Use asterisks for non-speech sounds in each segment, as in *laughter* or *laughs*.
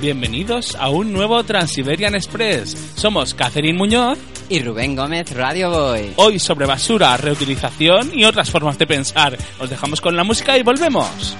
Bienvenidos a un nuevo Transiberian Express. Somos Catherine Muñoz y Rubén Gómez Radio Boy. Hoy sobre basura, reutilización y otras formas de pensar. Os dejamos con la música y volvemos.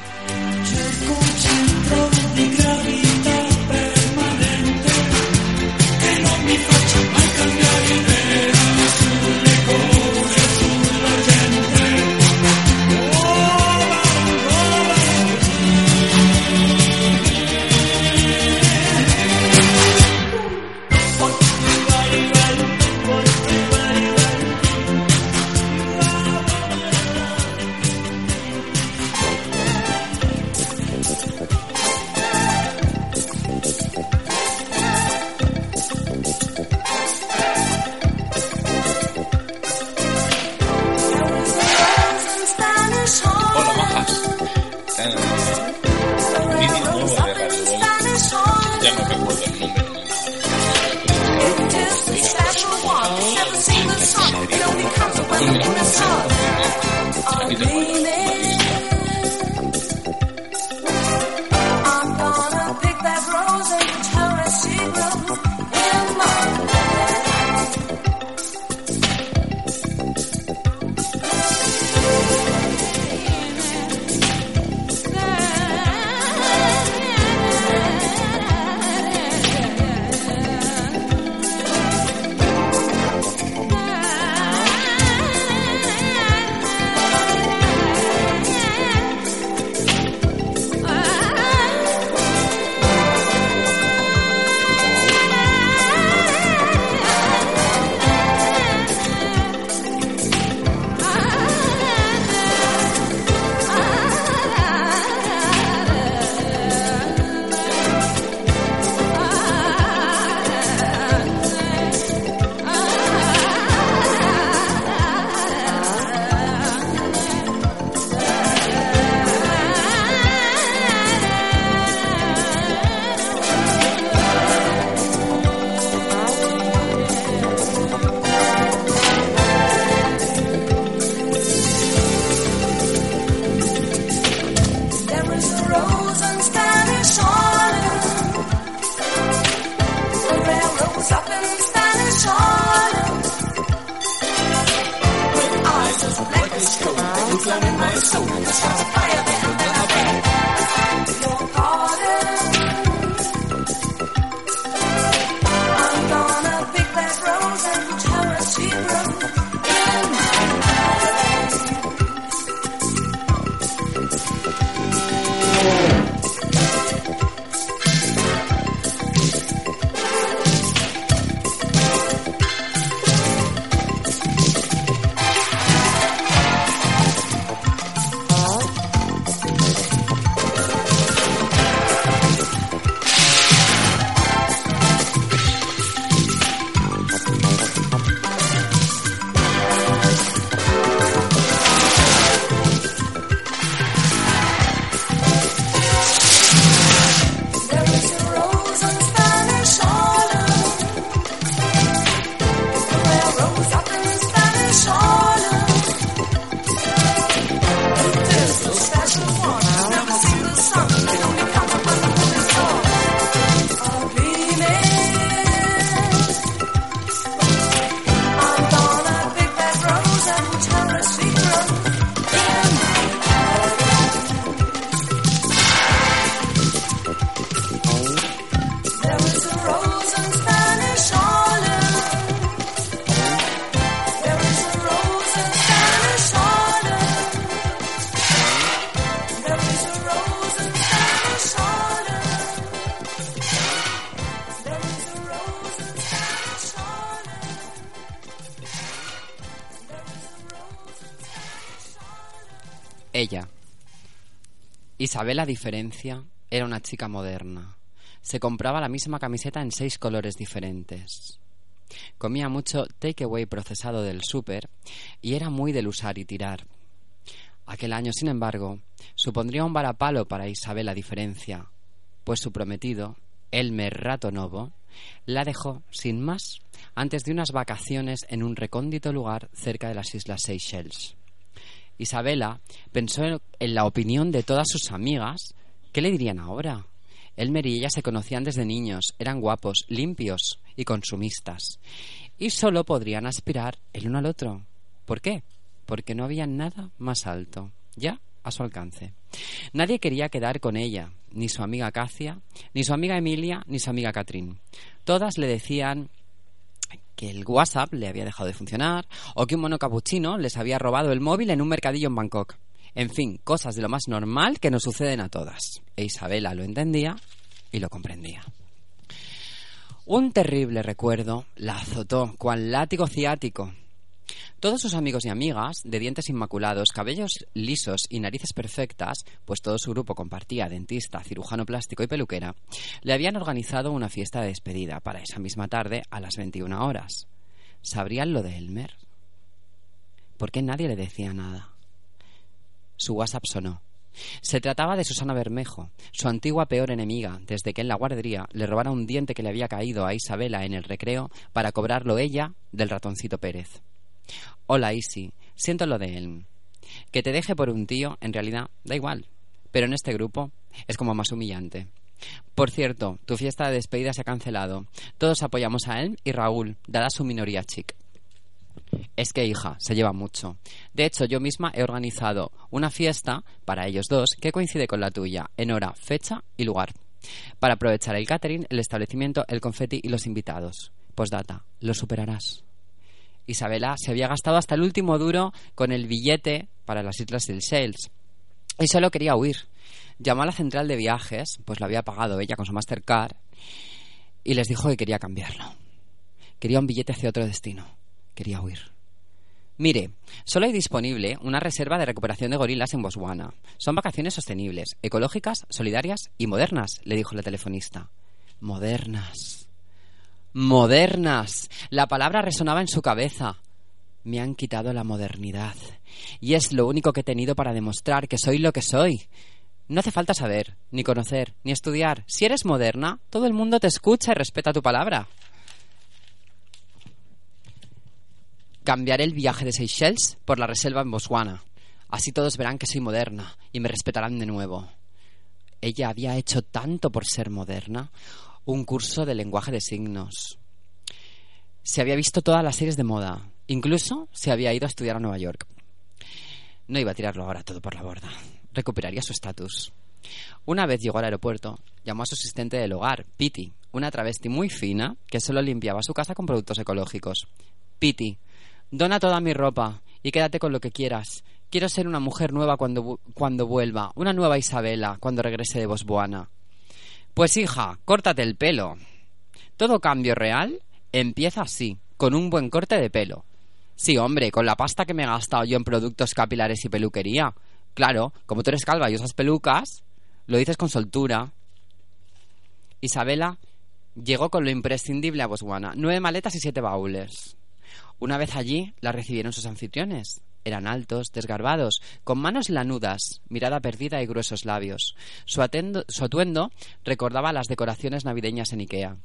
Isabela Diferencia era una chica moderna. Se compraba la misma camiseta en seis colores diferentes. Comía mucho takeaway procesado del súper y era muy del usar y tirar. Aquel año, sin embargo, supondría un varapalo para Isabela Diferencia, pues su prometido, Elmer Ratonovo, la dejó sin más antes de unas vacaciones en un recóndito lugar cerca de las Islas Seychelles. Isabela pensó en la opinión de todas sus amigas. ¿Qué le dirían ahora? Elmer y ella se conocían desde niños, eran guapos, limpios y consumistas. Y solo podrían aspirar el uno al otro. ¿Por qué? Porque no había nada más alto, ya a su alcance. Nadie quería quedar con ella, ni su amiga Cacia, ni su amiga Emilia, ni su amiga Catrín. Todas le decían que el WhatsApp le había dejado de funcionar o que un mono capuchino les había robado el móvil en un mercadillo en Bangkok. En fin, cosas de lo más normal que nos suceden a todas. E Isabela lo entendía y lo comprendía. Un terrible recuerdo la azotó cual látigo ciático. Todos sus amigos y amigas, de dientes inmaculados, cabellos lisos y narices perfectas, pues todo su grupo compartía dentista, cirujano plástico y peluquera, le habían organizado una fiesta de despedida para esa misma tarde a las 21 horas. ¿Sabrían lo de Elmer? ¿Por qué nadie le decía nada? Su WhatsApp sonó. Se trataba de Susana Bermejo, su antigua peor enemiga, desde que en la guardería le robara un diente que le había caído a Isabela en el recreo para cobrarlo ella del ratoncito Pérez. Hola, Isi. Siento lo de él. Que te deje por un tío, en realidad, da igual. Pero en este grupo es como más humillante. Por cierto, tu fiesta de despedida se ha cancelado. Todos apoyamos a él y Raúl, dada su minoría chic. Es que, hija, se lleva mucho. De hecho, yo misma he organizado una fiesta para ellos dos que coincide con la tuya, en hora, fecha y lugar. Para aprovechar el catering, el establecimiento, el confeti y los invitados. Postdata, lo superarás. Isabela se había gastado hasta el último duro con el billete para las Islas del Sales. Y solo quería huir. Llamó a la central de viajes, pues lo había pagado ella con su Mastercard, y les dijo que quería cambiarlo. Quería un billete hacia otro destino. Quería huir. Mire, solo hay disponible una reserva de recuperación de gorilas en Botswana. Son vacaciones sostenibles, ecológicas, solidarias y modernas, le dijo la telefonista. Modernas. Modernas. La palabra resonaba en su cabeza. Me han quitado la modernidad. Y es lo único que he tenido para demostrar que soy lo que soy. No hace falta saber, ni conocer, ni estudiar. Si eres moderna, todo el mundo te escucha y respeta tu palabra. Cambiaré el viaje de Seychelles por la reserva en Botswana. Así todos verán que soy moderna y me respetarán de nuevo. Ella había hecho tanto por ser moderna. Un curso de lenguaje de signos. Se había visto todas las series de moda. Incluso se había ido a estudiar a Nueva York. No iba a tirarlo ahora todo por la borda. Recuperaría su estatus. Una vez llegó al aeropuerto, llamó a su asistente del hogar, Piti, una travesti muy fina que solo limpiaba su casa con productos ecológicos. Piti, dona toda mi ropa y quédate con lo que quieras. Quiero ser una mujer nueva cuando, cuando vuelva, una nueva Isabela cuando regrese de Botswana. Pues hija, córtate el pelo. Todo cambio real empieza así, con un buen corte de pelo. Sí, hombre, con la pasta que me he gastado yo en productos capilares y peluquería. Claro, como tú eres calva y usas pelucas, lo dices con soltura. Isabela llegó con lo imprescindible a Botswana, nueve maletas y siete baúles. Una vez allí, la recibieron sus anfitriones. Eran altos, desgarbados, con manos lanudas, mirada perdida y gruesos labios. Su, atuendo recordaba las decoraciones navideñas en Ikea.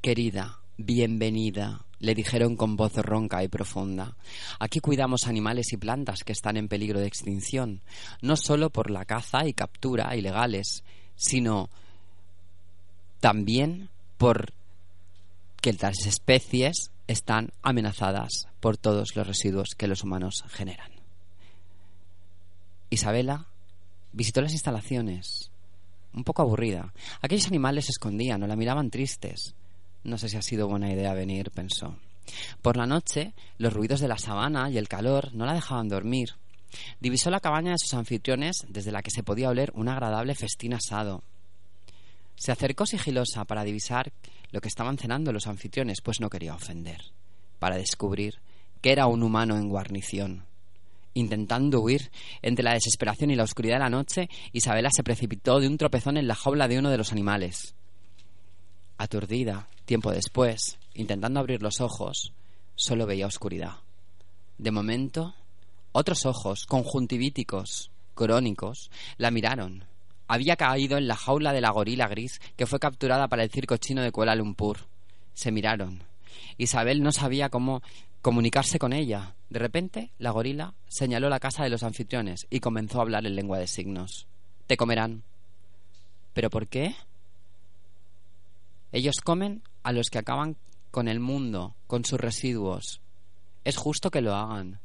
Querida, bienvenida, le dijeron con voz ronca y profunda. Aquí cuidamos animales y plantas que están en peligro de extinción, no solo por la caza y captura ilegales, sino también por que las especies están amenazadas por todos los residuos que los humanos generan. Isabela visitó las instalaciones, un poco aburrida. Aquellos animales se escondían o la miraban tristes. No sé si ha sido buena idea venir, pensó. Por la noche, los ruidos de la sabana y el calor no la dejaban dormir. Divisó la cabaña de sus anfitriones desde la que se podía oler un agradable festín asado. Se acercó sigilosa para divisar lo que estaban cenando los anfitriones, pues no quería ofender, para descubrir que era un humano en guarnición. Intentando huir entre la desesperación y la oscuridad de la noche, Isabela se precipitó de un tropezón en la jaula de uno de los animales. Aturdida, tiempo después, intentando abrir los ojos, solo veía oscuridad. De momento, otros ojos, conjuntivíticos, crónicos, la miraron. Había caído en la jaula de la gorila gris que fue capturada para el circo chino de Kuala Lumpur. Se miraron. Isabel no sabía cómo comunicarse con ella. De repente, la gorila señaló la casa de los anfitriones y comenzó a hablar en lengua de signos. Te comerán. ¿Pero por qué? Ellos comen a los que acaban con el mundo, con sus residuos. Es justo que lo hagan.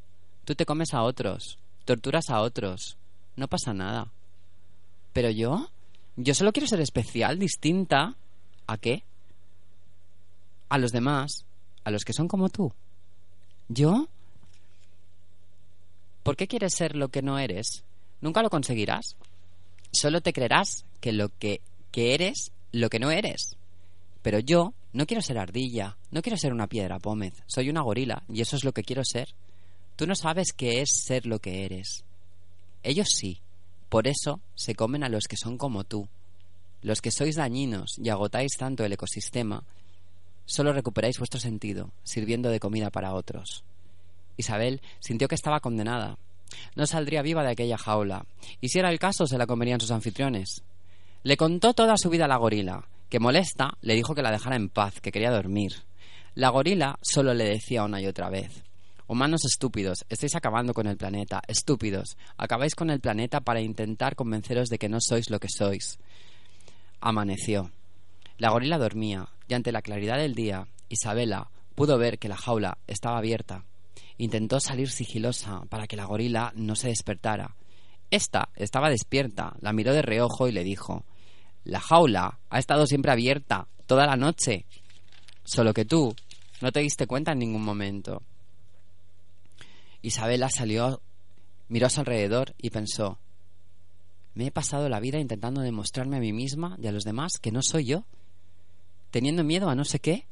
Tú te comes a otros, torturas a otros. No pasa nada. Pero yo, yo solo quiero ser especial, distinta. ¿A qué? A los demás, a los que son como tú. ¿Yo? ¿Por qué quieres ser lo que no eres? Nunca lo conseguirás. Solo te creerás que lo que, que eres, lo que no eres. Pero yo no quiero ser ardilla, no quiero ser una piedra pómez, soy una gorila y eso es lo que quiero ser. Tú no sabes qué es ser lo que eres. Ellos sí. Por eso se comen a los que son como tú. Los que sois dañinos y agotáis tanto el ecosistema, solo recuperáis vuestro sentido, sirviendo de comida para otros. Isabel sintió que estaba condenada. No saldría viva de aquella jaula, y si era el caso se la comerían sus anfitriones. Le contó toda su vida a la gorila, que molesta le dijo que la dejara en paz, que quería dormir. La gorila solo le decía una y otra vez Humanos estúpidos, estáis acabando con el planeta, estúpidos, acabáis con el planeta para intentar convenceros de que no sois lo que sois. Amaneció. La gorila dormía, y ante la claridad del día, Isabela pudo ver que la jaula estaba abierta. Intentó salir sigilosa para que la gorila no se despertara. Esta estaba despierta, la miró de reojo y le dijo La jaula ha estado siempre abierta, toda la noche. Solo que tú no te diste cuenta en ningún momento. Isabela salió, miró a su alrededor y pensó Me he pasado la vida intentando demostrarme a mí misma y a los demás que no soy yo, teniendo miedo a no sé qué.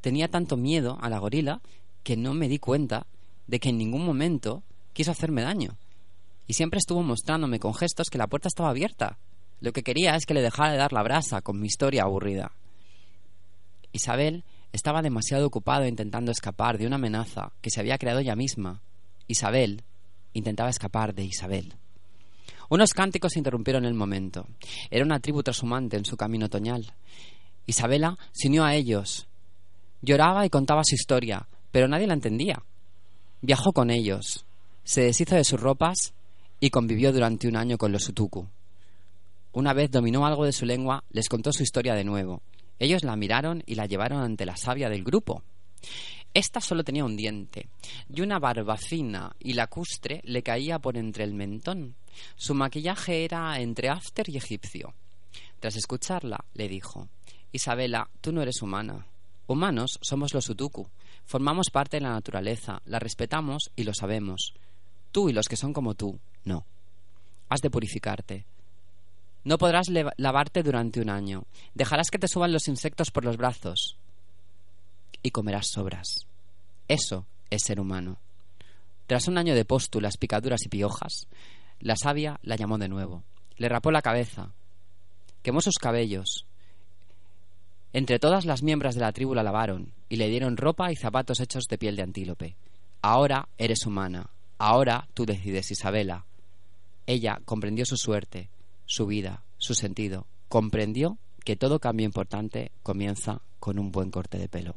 Tenía tanto miedo a la gorila que no me di cuenta de que en ningún momento quiso hacerme daño. Y siempre estuvo mostrándome con gestos que la puerta estaba abierta. Lo que quería es que le dejara de dar la brasa con mi historia aburrida. Isabel estaba demasiado ocupada intentando escapar de una amenaza que se había creado ella misma Isabel intentaba escapar de Isabel. Unos cánticos interrumpieron el momento. Era una tribu trashumante en su camino otoñal. Isabela se unió a ellos. Lloraba y contaba su historia, pero nadie la entendía. Viajó con ellos, se deshizo de sus ropas y convivió durante un año con los Utuku. Una vez dominó algo de su lengua, les contó su historia de nuevo. Ellos la miraron y la llevaron ante la sabia del grupo. Esta solo tenía un diente y una barba fina y lacustre le caía por entre el mentón. Su maquillaje era entre after y egipcio. Tras escucharla, le dijo Isabela, tú no eres humana. Humanos somos los Utuku. Formamos parte de la naturaleza, la respetamos y lo sabemos. Tú y los que son como tú, no. Has de purificarte. No podrás lavarte durante un año. Dejarás que te suban los insectos por los brazos y comerás sobras. Eso es ser humano. Tras un año de póstulas, picaduras y piojas, la sabia la llamó de nuevo. Le rapó la cabeza, quemó sus cabellos. Entre todas las miembros de la tribu la lavaron y le dieron ropa y zapatos hechos de piel de antílope. Ahora eres humana. Ahora tú decides, Isabela. Ella comprendió su suerte, su vida, su sentido. Comprendió que todo cambio importante comienza con un buen corte de pelo.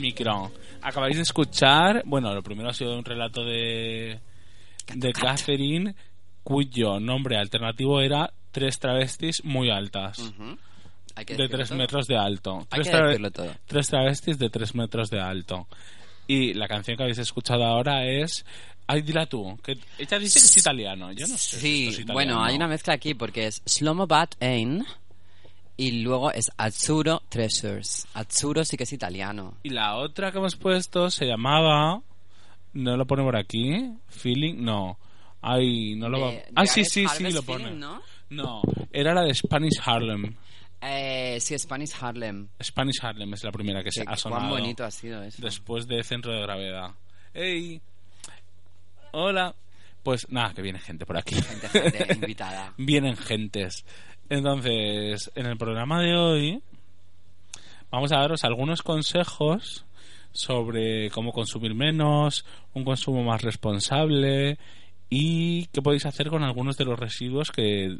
micro. Acabáis de escuchar, bueno, lo primero ha sido un relato de, de Catherine, cuyo nombre alternativo era Tres travestis muy altas. Ujú. Hay que de tres todo. metros de alto. Hay Tres, que todo. tres travestis de tres metros de alto. Y la canción que habéis escuchado ahora es... Ay, dila tú. Que ella dice que es italiano. Yo no sé. si Sí, esto es italiano. bueno, hay una mezcla aquí porque es Shlomo Bat Ein y luego es Azzurro Treasures. Azzurro sí que es italiano. Y la otra que hemos puesto se llamaba... No lo pone por aquí. Feeling... No. Ay, no lo va... De- Ah, sí, sí, sí, lo pone. Feeling, ¿no? No, era la de Spanish Harlem. Eh, sí, Spanish Harlem. Spanish Harlem es la primera que se ha sonado. Cuán bonito ha sido eso. después de Centro de Gravedad. ¡Ey! Hola. Pues nada, que viene gente por aquí. Gente, gente *laughs* invitada. Vienen gentes. Entonces, en el programa de hoy vamos a daros algunos consejos sobre cómo consumir menos, un consumo más responsable y qué podéis hacer con algunos de los residuos que,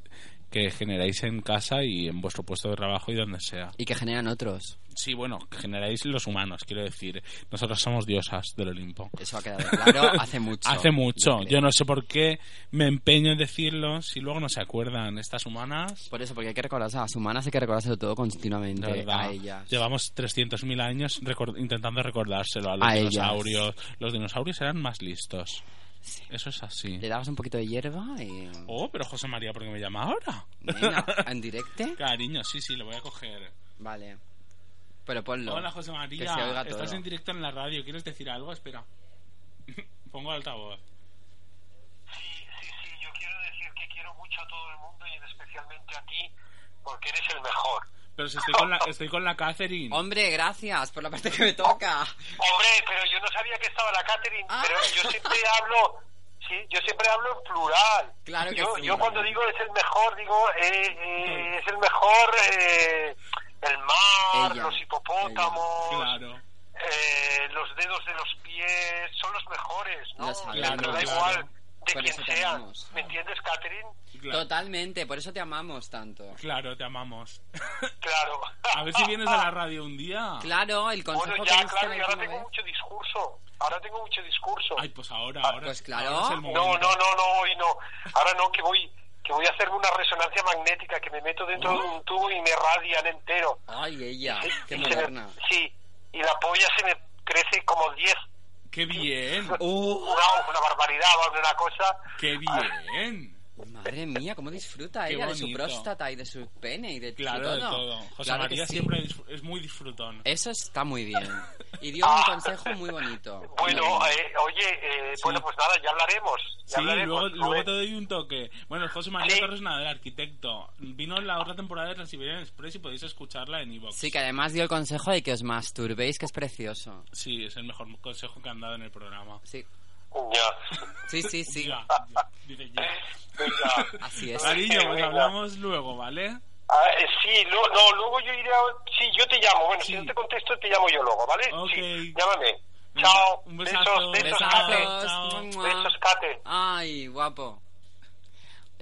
que generáis en casa y en vuestro puesto de trabajo y donde sea. Y que generan otros. Sí, bueno, que generáis los humanos, quiero decir. Nosotros somos diosas del Olimpo. Eso ha quedado claro *laughs* hace mucho. Hace mucho. Yo no sé por qué me empeño en decirlo si luego no se acuerdan. Estas humanas, Por eso, porque hay que recordarse a las humanas, hay que recordárselo todo continuamente a ellas. llevamos 300.000 años intentando recordárselo a los A ellas. dinosaurios. Los dinosaurios eran más listos. Sí. Eso es así. Le dabas un poquito de hierba y... Oh, pero José María, ¿por qué me llama ahora? Venga, *laughs* ¿En directe? Cariño, sí, sí, lo voy a coger. Vale. Pero ponlo. Hola, José Que María. se oiga Estás todo. en directo en la radio. ¿Quieres decir algo? Espera. *laughs* Pongo altavoz. Sí, sí, sí, yo quiero decir que quiero mucho a todo el mundo y especialmente a ti, porque eres el mejor. Pero si estoy con la, estoy con la Catherine. Hombre, gracias por la parte que me toca. Hombre, pero yo no sabía que estaba la Catherine, Ah. pero yo siempre hablo, sí, yo siempre hablo en plural. Claro que yo, sí. yo cuando digo es el mejor, digo eh, eh, es el mejor eh, el mar, Ella, los hipopótamos, Claro. eh, los dedos de los pies, son los mejores, ¿no? Pero da Claro, igual claro. De Por quien eso te sean. amamos. ¿Me entiendes, Catherine? Claro, Totalmente, por eso te amamos tanto. claro, te amamos. Claro. *laughs* A ver si vienes a la radio un día. Claro, el consejo Bueno, que ya, diste claro, la y ahora tengo vez. mucho discurso. Ahora tengo mucho discurso. Ay, pues ahora, ahora. pues claro. ahora no, no, no, no, hoy no. Ahora no, que voy que voy a hacerme una resonancia magnética, que me meto dentro de un tubo y me radian entero. Ay, ella, Sí, qué se me- moderna. sí, y la polla se me crece como 10. ¡Qué bien! Uh, *laughs* Una, una barbaridad, una cosa. ¡Qué bien! Madre mía, cómo disfruta Qué ella de su próstata y de su pene y de Claro, todo. de todo. José Claro María sí. siempre es, muy disfrutón. Eso está muy bien. *laughs* Y dio un consejo muy bonito. Bueno, eh, oye, eh, Sí. bueno, pues nada, ya hablaremos. Ya Sí, hablaremos. luego, luego te doy un toque. Bueno, José María Sí. Torres Nada, el arquitecto. Vino en la otra temporada de la Siberian Express y podéis escucharla en iVoox. Sí, que además dio el consejo de que os masturbéis, que es precioso. Sí, es el mejor consejo que han dado en el programa. Sí, Ya. sí, sí, sí. Ya, ya, dice ya. Así es. Cariño, pues hablamos luego, ¿vale? Ah, eh, sí, lo- no, luego yo iré a... Sí, yo te llamo. Bueno, Sí. si no te contesto, te llamo yo luego, ¿vale? Ok. Sí, llámame. Chao. un besos, besazo. besos, Besazos. Kate. Chao. Mua. Besos, Kate. Ay, guapo.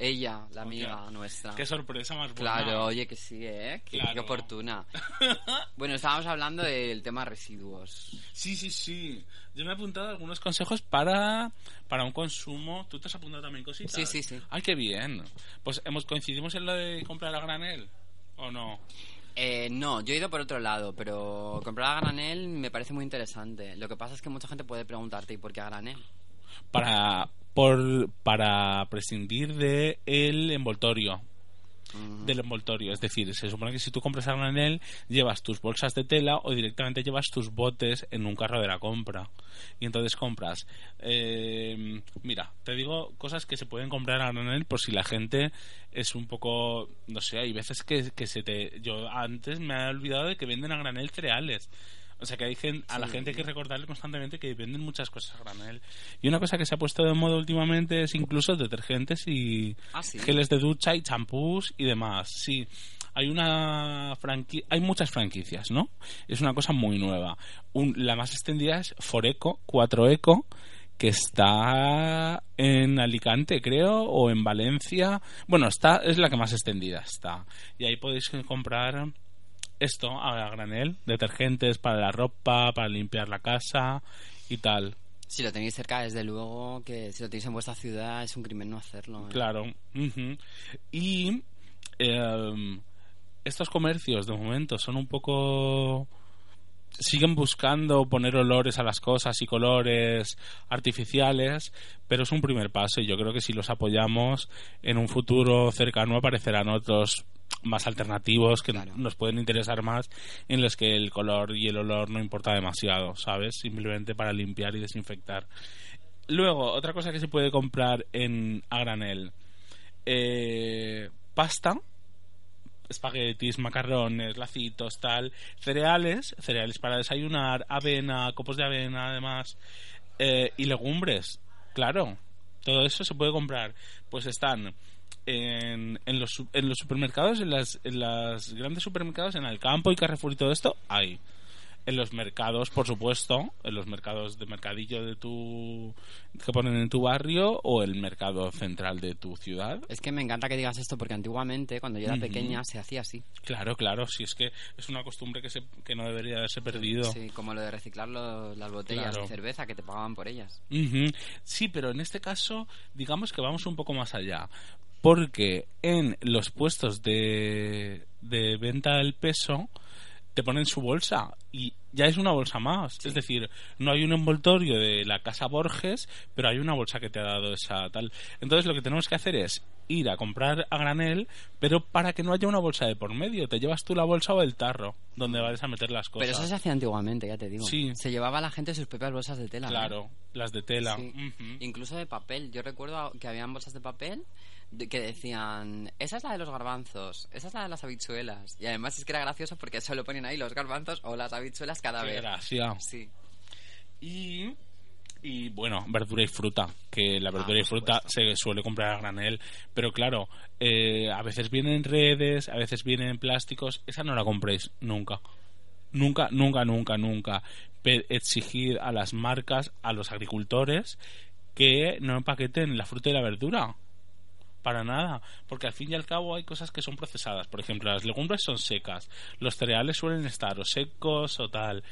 Ella, la amiga nuestra. Qué sorpresa más buena. Claro, oye que sí, ¿eh? Qué, Claro. qué oportuna. *laughs* Bueno, estábamos hablando del tema residuos. Sí, sí, sí. Yo me he apuntado algunos consejos para, para un consumo. ¿Tú te has apuntado también cositas? Sí, sí, sí. Ay, qué bien. Pues hemos coincidimos en lo de comprar a granel. ¿O no? Eh, no, yo he ido por otro lado, pero comprar a granel me parece muy interesante. Lo que pasa es que mucha gente puede preguntarte, ¿y por qué a granel? Para, por, para prescindir de el envoltorio. Del envoltorio. Es decir, se supone que si tú compras a granel, llevas tus bolsas de tela o directamente llevas tus botes en un carro de la compra. Y entonces compras. eh, mira, te digo cosas que se pueden comprar a granel por si la gente es un poco. No sé, hay veces que, que se te. Yo antes me he olvidado de que venden a granel cereales. O sea que a la gente hay que recordarle constantemente que venden muchas cosas a granel. Y una cosa que se ha puesto de moda últimamente es incluso detergentes y Ah, sí. geles de ducha y champús y demás. Sí, hay una franqui hay muchas franquicias, ¿no? Es una cosa muy nueva. Un- la más extendida es Foreco, 4Eco, que está en Alicante, creo, o en Valencia. Bueno, está es la que más extendida está. Y ahí podéis comprar esto a granel, detergentes para la ropa, para limpiar la casa y tal. Si lo tenéis cerca, desde luego que si lo tenéis en vuestra ciudad es un crimen no hacerlo. ¿eh? Claro. Y em, estos comercios de momento son un poco siguen buscando poner olores a las cosas y colores artificiales, pero es un primer paso y yo creo que si los apoyamos en un futuro cercano aparecerán otros más alternativos que Claro. nos pueden interesar más en los que el color y el olor no importa demasiado, ¿sabes? Simplemente para limpiar y desinfectar. Luego, otra cosa que se puede comprar en a granel. Eh, pasta, espaguetis, macarrones, lacitos, tal, cereales, cereales para desayunar, avena, copos de avena, además, eh, y legumbres, claro, todo eso se puede comprar. Pues están en, en, los, en los supermercados, en las, en las grandes supermercados, en el campo y Carrefour y todo esto, hay. En los mercados, por supuesto, en los mercados de mercadillo de tu que ponen en tu barrio o el mercado central de tu ciudad. Es que me encanta que digas esto porque antiguamente, cuando yo era pequeña, se hacía así. Claro, claro, si es que es una costumbre que, se, que no debería haberse perdido. Sí, como lo de reciclar las botellas Claro. de cerveza que te pagaban por ellas. Sí, pero en este caso, digamos que vamos un poco más allá. Porque en los puestos de, de venta del peso te ponen su bolsa y ya es una bolsa más. Es decir, no hay un envoltorio de la casa Borges, pero hay una bolsa que te ha dado esa tal. Entonces lo que tenemos que hacer es ir a comprar a granel, pero para que no haya una bolsa de por medio. Te llevas tú la bolsa o el tarro donde vas a meter las cosas. Pero eso se hacía antiguamente, ya te digo. Sí. Se llevaba la gente sus propias bolsas de tela. Claro, las de tela. Sí. Incluso de papel. Yo recuerdo que habían bolsas de papel de- que decían, esa es la de los garbanzos, esa es la de las habichuelas. Y además es que era gracioso porque solo ponían ahí los garbanzos o las habichuelas cada Qué vez. gracia. Sí. Y, y bueno, verdura y fruta, que la Ah, verdura y fruta se suele comprar a granel, pero claro, eh, a veces vienen en redes, a veces vienen en plásticos, esa no la compréis nunca. Nunca, nunca, nunca, nunca. Exigid a las marcas, a los agricultores, que no empaqueten la fruta y la verdura. Para nada, porque al fin y al cabo hay cosas que son procesadas. Por ejemplo, las legumbres son secas, los cereales suelen estar o secos o tal.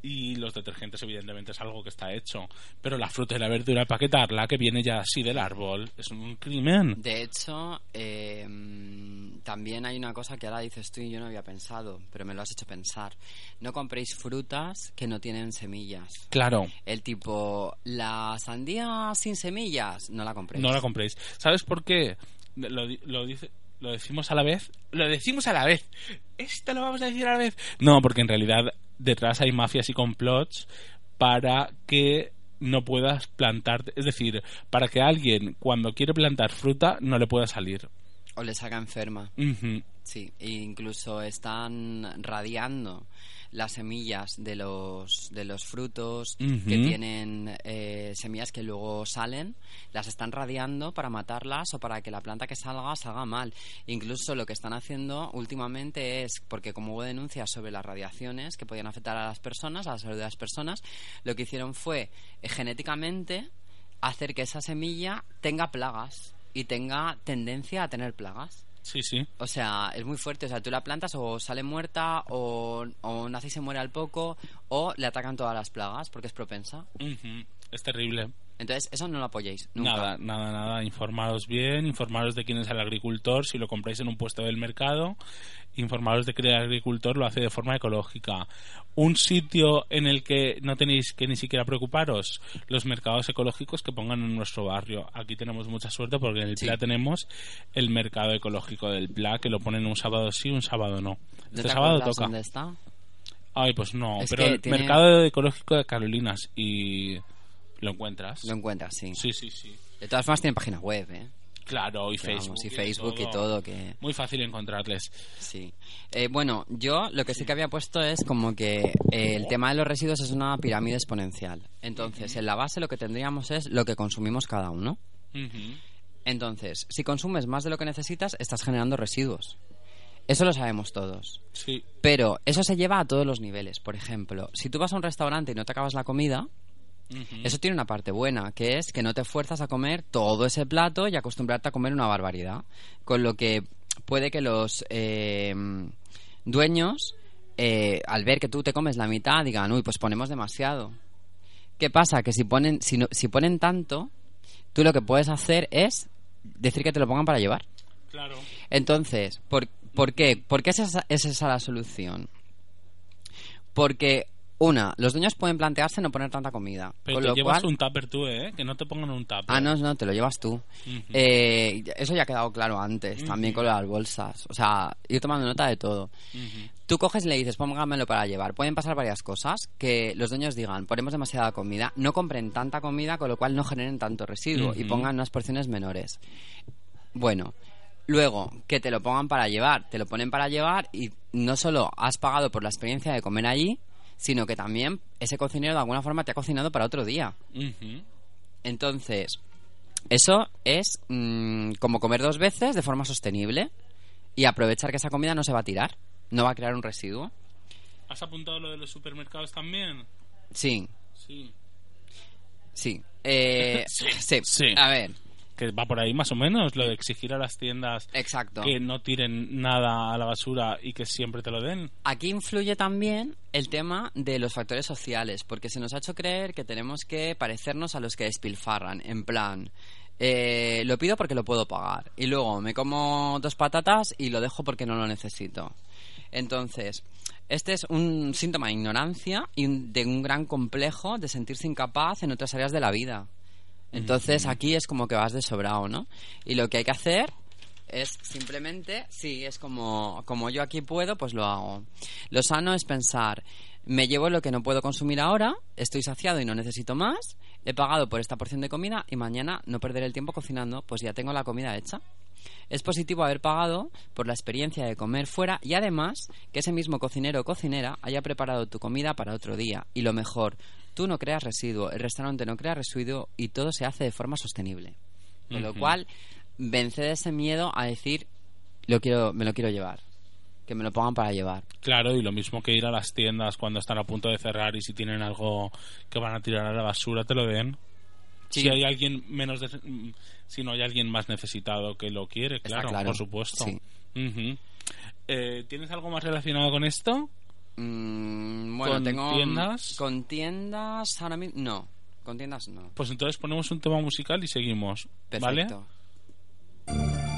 Y los detergentes, evidentemente, es algo que está hecho. Pero la fruta y la verdura, empaquetarla, que viene ya así del árbol, es un crimen. De hecho, eh, mm, también hay una cosa que ahora dices tú y yo no había pensado, pero me lo has hecho pensar. No compréis frutas que no tienen semillas. Claro, El tipo, la sandía sin semillas, no la compréis. no la compréis. ¿Sabes por qué? Lo, lo dice. Lo decimos a la vez. Lo decimos a la vez. Esto lo vamos a decir a la vez. No, porque en realidad detrás hay mafias y complots para que no puedas plantar. Es decir, para que alguien cuando quiere plantar fruta no le pueda salir. O les haga enferma. Sí, e incluso están radiando las semillas de los, de los frutos que tienen eh, semillas que luego salen, las están radiando para matarlas o para que la planta que salga salga mal. Incluso lo que están haciendo últimamente es, porque como hubo denuncias sobre las radiaciones que podían afectar a las personas, a la salud de las personas, lo que hicieron fue eh, genéticamente hacer que esa semilla tenga plagas y tenga tendencia a tener plagas. Sí, sí. O sea, es muy fuerte. O sea, tú la plantas o sale muerta o, o nace y se muere al poco o le atacan todas las plagas porque es propensa. Es terrible. Entonces, eso no lo apoyéis. Nunca. Nada, nada, nada. Informaros bien, informaros de quién es el agricultor, si lo compráis en un puesto del mercado, informaros de que el agricultor lo hace de forma ecológica. Un sitio en el que no tenéis que ni siquiera preocuparos, los mercados ecológicos que pongan en nuestro barrio. Aquí tenemos mucha suerte porque en el Sí. Pla tenemos el mercado ecológico del Pla que lo ponen un sábado sí, un sábado no. ¿No Este te sábado toca. dónde está? Ay, pues no, Es pero que el tiene- mercado ecológico de Carolinas y lo encuentras. Lo encuentras, sí. Sí, sí, sí. De todas formas, tiene página web, ¿eh? Claro, y Que Facebook. vamos, y Facebook y todo, que... Muy fácil encontrarles. Sí. Eh, bueno, yo lo que sí que había puesto es como que eh, el tema de los residuos es una pirámide exponencial. Entonces, en la base lo que tendríamos es lo que consumimos cada uno. Entonces, si consumes más de lo que necesitas, estás generando residuos. Eso lo sabemos todos. Sí. Pero eso se lleva a todos los niveles. Por ejemplo, si tú vas a un restaurante y no te acabas la comida, Eso tiene una parte buena, que es que no te fuerzas a comer todo ese plato y acostumbrarte a comer una barbaridad. Con lo que puede que los eh, dueños eh, al ver que tú te comes la mitad, digan, uy, pues ponemos demasiado. ¿Qué pasa? Que si ponen, si, no- si ponen tanto, tú lo que puedes hacer es decir que te lo pongan para llevar. Claro. Entonces, ¿por, por qué? ¿Por qué es esa, es esa la solución? Porque, una, los dueños pueden plantearse no poner tanta comida. Pero con te lo llevas cual- un tupper tú, ¿eh? Que no te pongan un tupper. Ah, no, no, te lo llevas tú. Eh, eso ya ha quedado claro antes, también con las bolsas. O sea, ir tomando nota de todo. Tú coges y le dices, póngamelo para llevar. Pueden pasar varias cosas. Que los dueños digan, ponemos demasiada comida, no compren tanta comida, con lo cual no generen tanto residuo y pongan unas porciones menores. Bueno, luego, que te lo pongan para llevar. Te lo ponen para llevar y no solo has pagado por la experiencia de comer allí, sino que también ese cocinero de alguna forma te ha cocinado para otro día. Entonces, eso es mm, como comer dos veces de forma sostenible y aprovechar que esa comida no se va a tirar, no va a crear un residuo. ¿Has apuntado lo de los supermercados también? Sí, Sí. sí. Eh, *laughs* Sí, sí. sí. A ver, Que va por ahí más o menos, lo de exigir a las tiendas exacto. que no tiren nada a la basura y que siempre te lo den. Aquí influye también el tema de los factores sociales, porque se nos ha hecho creer que tenemos que parecernos a los que despilfarran, en plan, eh, lo pido porque lo puedo pagar, y luego me como dos patatas y lo dejo porque no lo necesito. Entonces, este es un síntoma de ignorancia y de un gran complejo de sentirse incapaz en otras áreas de la vida. Entonces aquí es como que vas de sobrado, ¿no? Y lo que hay que hacer es simplemente, sí, es como, como yo aquí puedo, pues lo hago. Lo sano es pensar, me llevo lo que no puedo consumir ahora, estoy saciado y no necesito más, he pagado por esta porción de comida y mañana no perderé el tiempo cocinando, pues ya tengo la comida hecha. Es positivo haber pagado por la experiencia de comer fuera y además que ese mismo cocinero o cocinera haya preparado tu comida para otro día. Y lo mejor, tú no creas residuo, el restaurante no crea residuo y todo se hace de forma sostenible. Con lo cual, vence de ese miedo a decir, lo quiero, me lo quiero llevar. Que me lo pongan para llevar. Claro, y lo mismo que ir a las tiendas cuando están a punto de cerrar y si tienen algo que van a tirar a la basura, te lo den. Sí. Si hay alguien menos de- mm, si no hay alguien más necesitado que lo quiere, claro, claro, por supuesto. sí. Eh, ¿Tienes algo más relacionado con esto? Mm, bueno, ¿Con tengo... tiendas? Con tiendas ahora mismo... No, con tiendas no. Pues entonces ponemos un tema musical y seguimos, ¿vale? Perfecto. He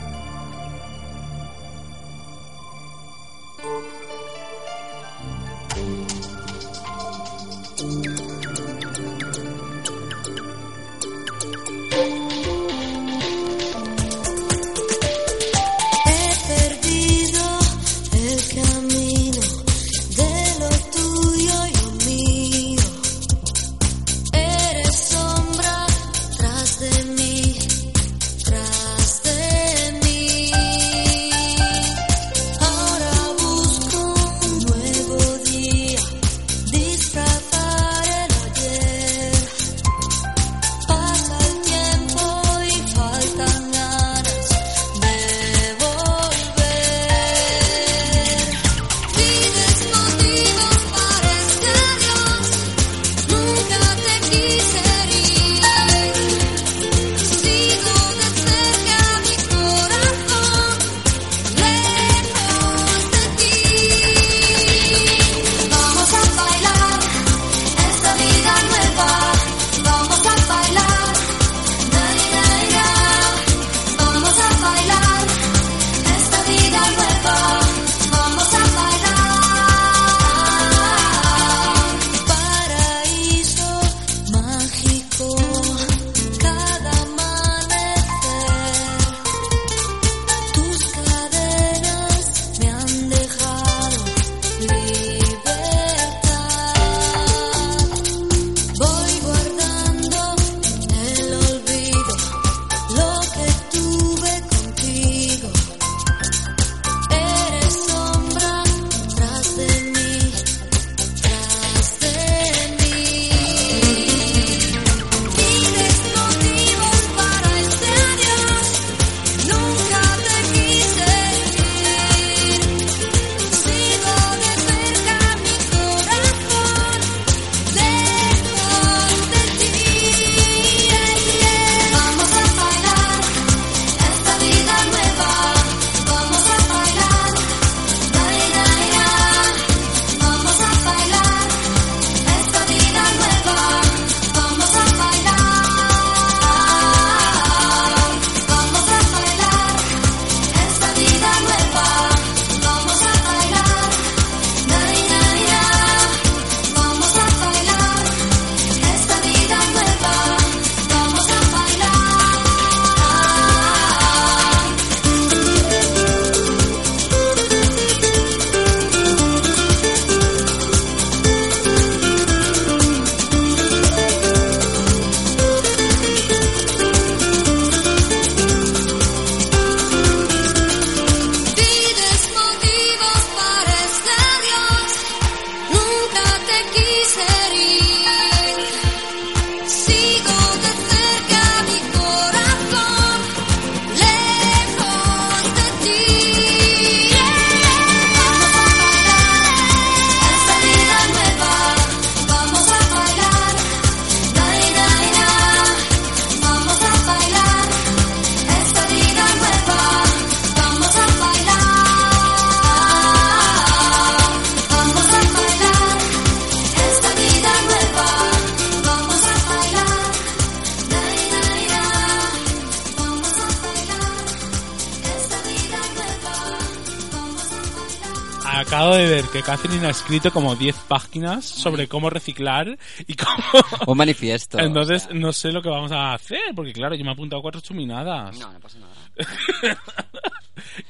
acabo de ver que Catherine ha escrito como 10 páginas sobre cómo reciclar y cómo... *laughs* Un manifiesto. Entonces, o sea, no sé lo que vamos a hacer, porque claro, yo me he apuntado cuatro chuminadas. No, no pasa nada. *laughs*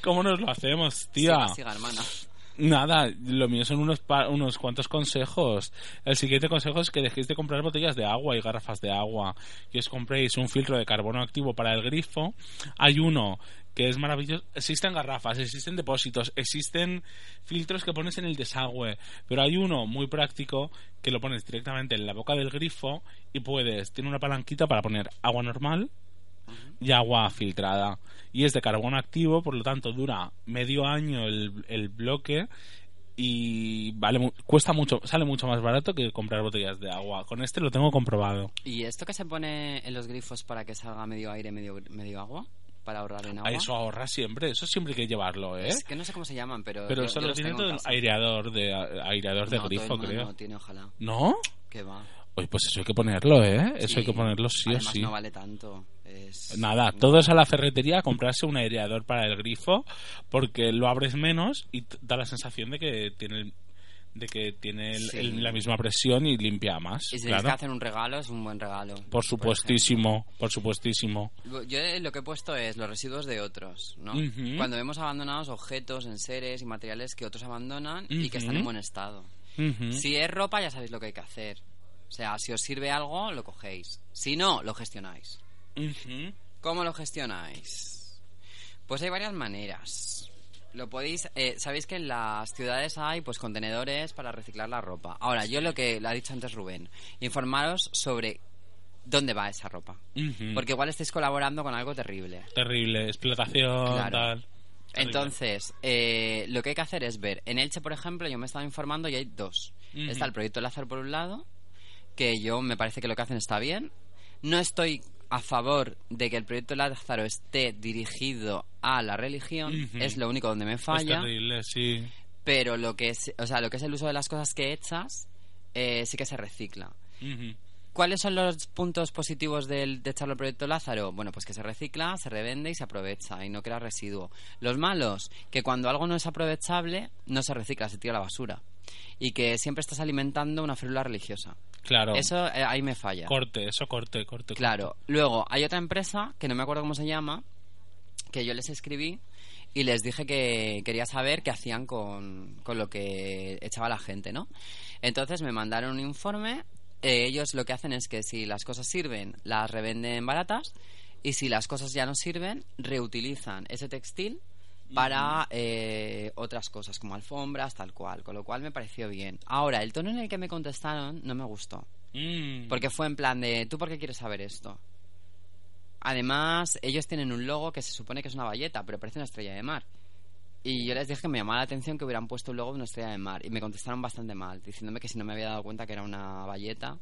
¿Cómo nos lo hacemos, tía? Siga, siga, hermana. Nada, lo mío son unos, pa- unos cuantos consejos. El siguiente consejo es que dejéis de comprar botellas de agua y garrafas de agua. Que os compréis un filtro de carbono activo para el grifo. Hay uno que es maravilloso. Existen garrafas, existen depósitos, existen filtros que pones en el desagüe. Pero hay uno muy práctico que lo pones directamente en la boca del grifo y puedes, tiene una palanquita para poner agua normal y agua filtrada. Y es de carbono activo, por lo tanto dura medio año el, el bloque y vale cuesta mucho, sale mucho más barato que comprar botellas de agua. Con este lo tengo comprobado. ¿Y esto que se pone en los grifos para que salga medio aire, medio, medio agua? Para ahorrar en agua. Eso ahorra siempre, eso siempre hay que llevarlo, ¿eh? Es que no sé cómo se llaman, pero. Pero yo- eso yo lo tiene todo el aireador de aireador de No, todo grifo, el mundo creo. No tiene, ojalá. ¿No? Que va. Oye, pues eso hay que ponerlo, ¿eh? Eso Sí. hay que ponerlo sí o Además, sí. no vale tanto. Es... Nada, todos a la ferretería a comprarse un aireador para el grifo porque lo abres menos y da la sensación de que tiene de que tiene el- Sí. el- la misma presión y limpia más. Y si claro. que hacer un regalo, es un buen regalo. Por supuestísimo, por supuestísimo. ejemplo. Yo eh, lo que he puesto es los residuos de otros, ¿no? Cuando vemos abandonados objetos, enseres y materiales que otros abandonan y que están en buen estado. Si es ropa, ya sabéis lo que hay que hacer. O sea, si os sirve algo, lo cogéis. Si no, lo gestionáis. ¿Cómo lo gestionáis? Pues hay varias maneras. Lo podéis, eh, sabéis que en las ciudades hay pues contenedores para reciclar la ropa. Ahora, yo lo que le ha dicho antes Rubén, informaros sobre dónde va esa ropa. Porque igual estáis colaborando con algo terrible. Terrible, explotación, Claro. tal. Entonces, eh, lo que hay que hacer es ver. En Elche, por ejemplo, yo me he estado informando y hay dos. Está el proyecto Lázaro por un lado, que yo me parece que lo que hacen está bien. No estoy a favor de que el proyecto Lázaro esté dirigido a la religión, es lo único donde me Es falla. terrible, sí. pero lo que es, o sea, lo que es el uso de las cosas que hechas, eh, sí que se recicla. ¿Cuáles son los puntos positivos del, de echarlo al proyecto Lázaro? Bueno, pues que se recicla, se revende y se aprovecha y no crea residuo. Los malos, que cuando algo no es aprovechable, no se recicla, se tira a la basura. Y que siempre estás alimentando una férula religiosa. Claro. Eso eh, ahí me falla. Corte, eso corte, corte. Claro. Luego, hay otra empresa, que no me acuerdo cómo se llama, que yo les escribí y les dije que quería saber qué hacían con, con lo que echaba la gente, ¿no? Entonces me mandaron un informe. Eh, ellos lo que hacen es que si las cosas sirven, las revenden baratas. Y si las cosas ya no sirven, reutilizan ese textil para eh, otras cosas, como alfombras, tal cual. Con lo cual me pareció bien. Ahora, el tono en el que me contestaron no me gustó. Mm. Porque fue en plan de, ¿tú por qué quieres saber esto? Además, ellos tienen un logo que se supone que es una valleta, pero parece una estrella de mar. Y yo les dije que me llamaba la atención que hubieran puesto un logo de una estrella de mar. Y me contestaron bastante mal, diciéndome que si no me había dado cuenta que era una valleta.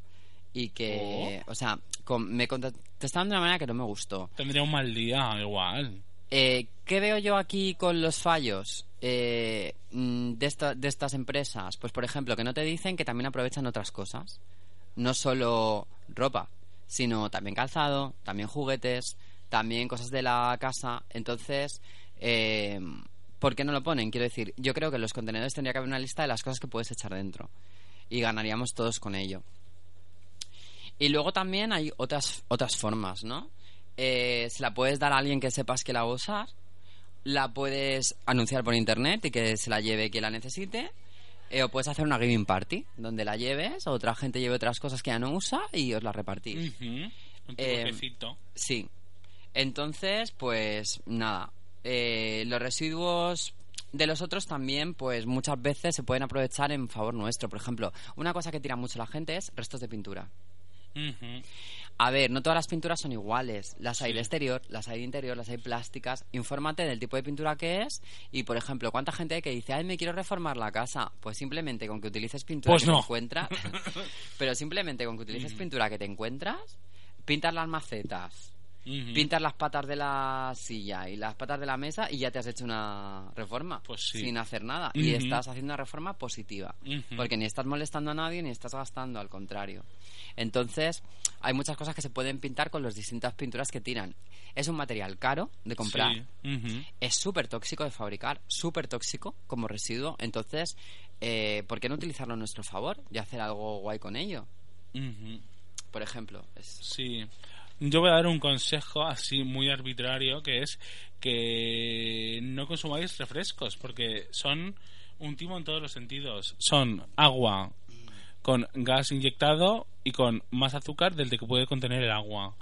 Y que, o sea, con- me contestaron de una manera que no me gustó. Tendría un mal día, igual. Eh, ¿Qué veo yo aquí con los fallos eh, mm, de, esta- de estas empresas? Pues, por ejemplo, que no te dicen que también aprovechan otras cosas. No solo ropa, sino también calzado, también juguetes, también cosas de la casa. Entonces, eh, ¿por qué no lo ponen? Quiero decir, yo creo que en los contenedores tendría que haber una lista de las cosas que puedes echar dentro. Y ganaríamos todos con ello. Y luego también hay otras, otras formas, ¿no? Eh, se la puedes dar a alguien que sepas que la va a usar. La puedes anunciar por internet y que se la lleve quien la necesite. Eh, o puedes hacer una gaming party, donde la lleves, otra gente lleve otras cosas que ya no usa y os las repartís. Un Eh. Sí. Entonces, pues nada. Eh, los residuos de los otros también, pues muchas veces se pueden aprovechar en favor nuestro. Por ejemplo, una cosa que tira mucho la gente es restos de pintura. A ver, no todas las pinturas son iguales. Las hay Sí. de exterior, las hay de interior, las hay plásticas. Infórmate del tipo de pintura que es y, por ejemplo, ¿cuánta gente hay que dice, ay, me quiero reformar la casa? Pues simplemente con que utilices pintura Pues que no. te encuentras, *laughs* pero simplemente con que utilices pintura que te encuentras, pintas las macetas, Ujú. pintas las patas de la silla y las patas de la mesa y ya te has hecho una reforma Pues sí. sin hacer nada y estás haciendo una reforma positiva porque ni estás molestando a nadie ni estás gastando al contrario entonces hay muchas cosas que se pueden pintar con las distintas pinturas que tiran. Es un material caro de comprar. Sí. Es súper tóxico de fabricar, súper tóxico como residuo. Entonces, eh, ¿por qué no utilizarlo a nuestro favor y hacer algo guay con ello? Por ejemplo, es... Sí. Yo voy a dar un consejo así muy arbitrario que es que no consumáis refrescos porque son un timo en todos los sentidos. Son agua con gas inyectado y con más azúcar del de que puede contener el agua.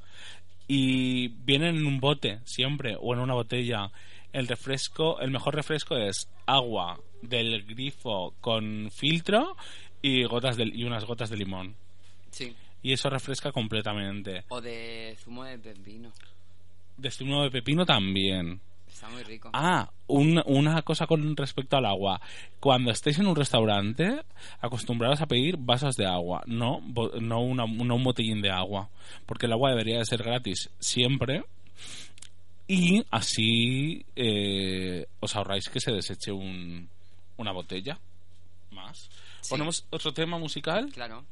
Y vienen en un bote siempre o en una botella. El refresco, el mejor refresco es agua del grifo con filtro y gotas de, y unas gotas de limón. Sí. Y eso refresca completamente. O de zumo de pepino. De zumo de pepino también. Está muy rico. Ah, un- una cosa con respecto al agua. Cuando estéis en un restaurante, acostumbrados a pedir vasos de agua, no, no, una- no un botellín de agua. Porque el agua debería de ser gratis siempre. Y así eh, os ahorráis que se deseche un, una botella más. Sí. Ponemos otro tema musical. Claro.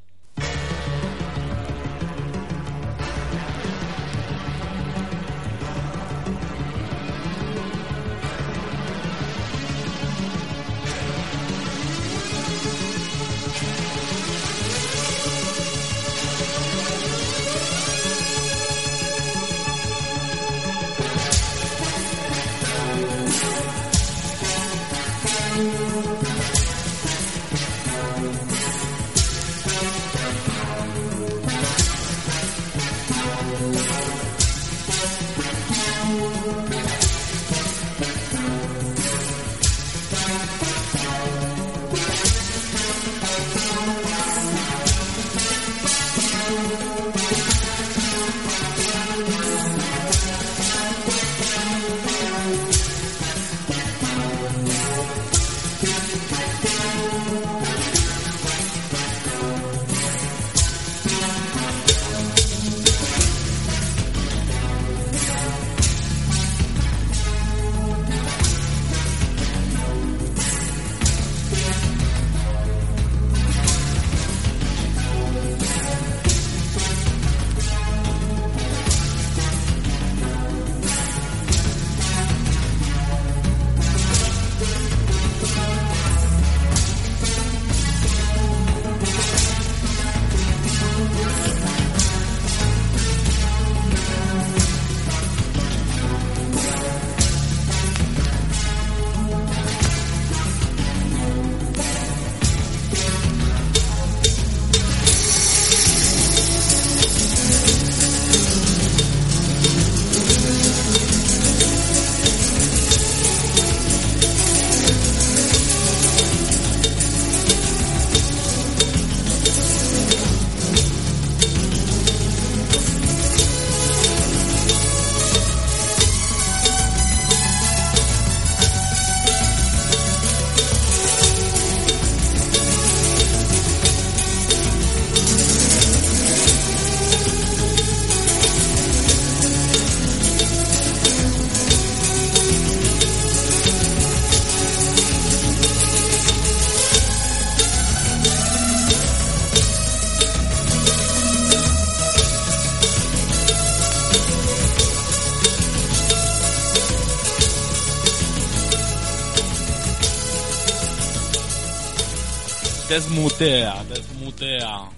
Desmutea, desmutea.